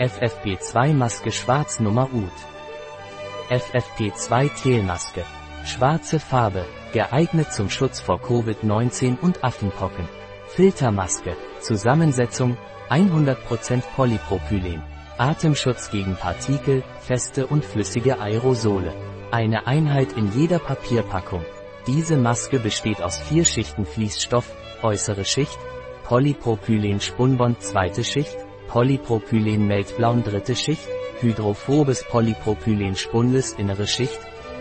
FFP2-Maske Schwarz Nummer UT. FFP2 Telmaske. Schwarze Farbe, geeignet zum Schutz vor Covid-19 und Affenpocken. Filtermaske. Zusammensetzung 100% Polypropylen. Atemschutz gegen Partikel, feste und flüssige Aerosole. Eine Einheit in jeder Papierpackung. Diese Maske besteht aus vier Schichten Fließstoff, äußere Schicht, Polypropylen Spunbond zweite Schicht, Polypropylen Meltblauen dritte Schicht, hydrophobes Polypropylen Spundes innere Schicht,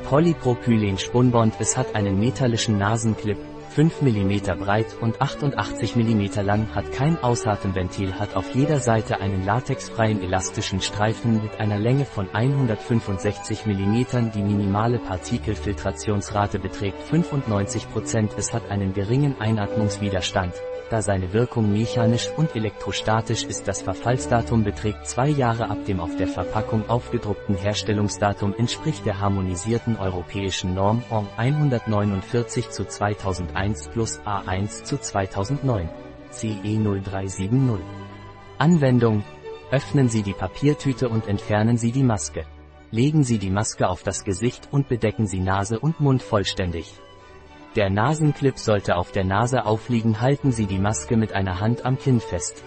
Polypropylen Spunbond es hat einen metallischen Nasenclip, 5 mm breit und 88 mm lang hat kein Ausatemventil hat auf jeder Seite einen latexfreien elastischen Streifen mit einer Länge von 165 mm. Die minimale Partikelfiltrationsrate beträgt 95%. Es hat einen geringen Einatmungswiderstand. Da seine Wirkung mechanisch und elektrostatisch ist das Verfallsdatum beträgt zwei Jahre ab dem auf der Verpackung aufgedruckten Herstellungsdatum entspricht der harmonisierten europäischen Norm OM 149 zu 2001 plus A1 zu 2009 CE 0370. Anwendung Öffnen Sie die Papiertüte und entfernen Sie die Maske. Legen Sie die Maske auf das Gesicht und bedecken Sie Nase und Mund vollständig. Der Nasenclip sollte auf der Nase aufliegen halten Sie die Maske mit einer Hand am Kinn fest.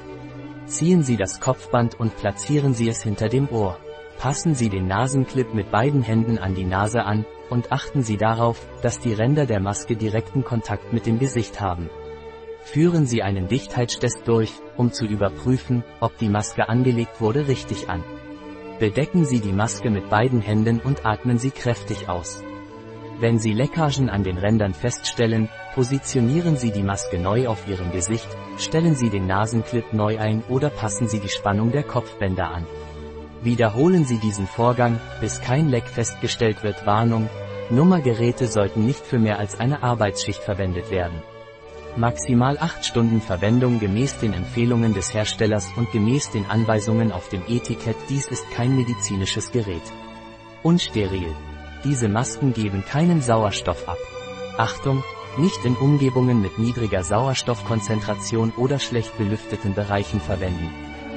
Ziehen Sie das Kopfband und platzieren Sie es hinter dem Ohr. Passen Sie den Nasenclip mit beiden Händen an die Nase an, und achten Sie darauf, dass die Ränder der Maske direkten Kontakt mit dem Gesicht haben. Führen Sie einen Dichtheitstest durch, um zu überprüfen, ob die Maske angelegt wurde richtig an. Bedecken Sie die Maske mit beiden Händen und atmen Sie kräftig aus. Wenn Sie Leckagen an den Rändern feststellen, positionieren Sie die Maske neu auf Ihrem Gesicht, stellen Sie den Nasenclip neu ein oder passen Sie die Spannung der Kopfbänder an. Wiederholen Sie diesen Vorgang, bis kein Leck festgestellt wird. Warnung, Nummergeräte sollten nicht für mehr als eine Arbeitsschicht verwendet werden. Maximal 8 Stunden Verwendung gemäß den Empfehlungen des Herstellers und gemäß den Anweisungen auf dem Etikett. Dies ist kein medizinisches Gerät. Unsteril. Diese Masken geben keinen Sauerstoff ab. Achtung, nicht in Umgebungen mit niedriger Sauerstoffkonzentration oder schlecht belüfteten Bereichen verwenden.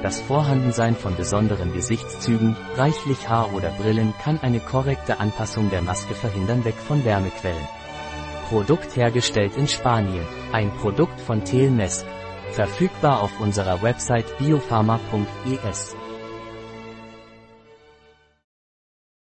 Das Vorhandensein von besonderen Gesichtszügen, reichlich Haar oder Brillen kann eine korrekte Anpassung der Maske verhindern weg von Wärmequellen. Produkt hergestellt in Spanien. Ein Produkt von Telmesk. Verfügbar auf unserer Website biopharma.es.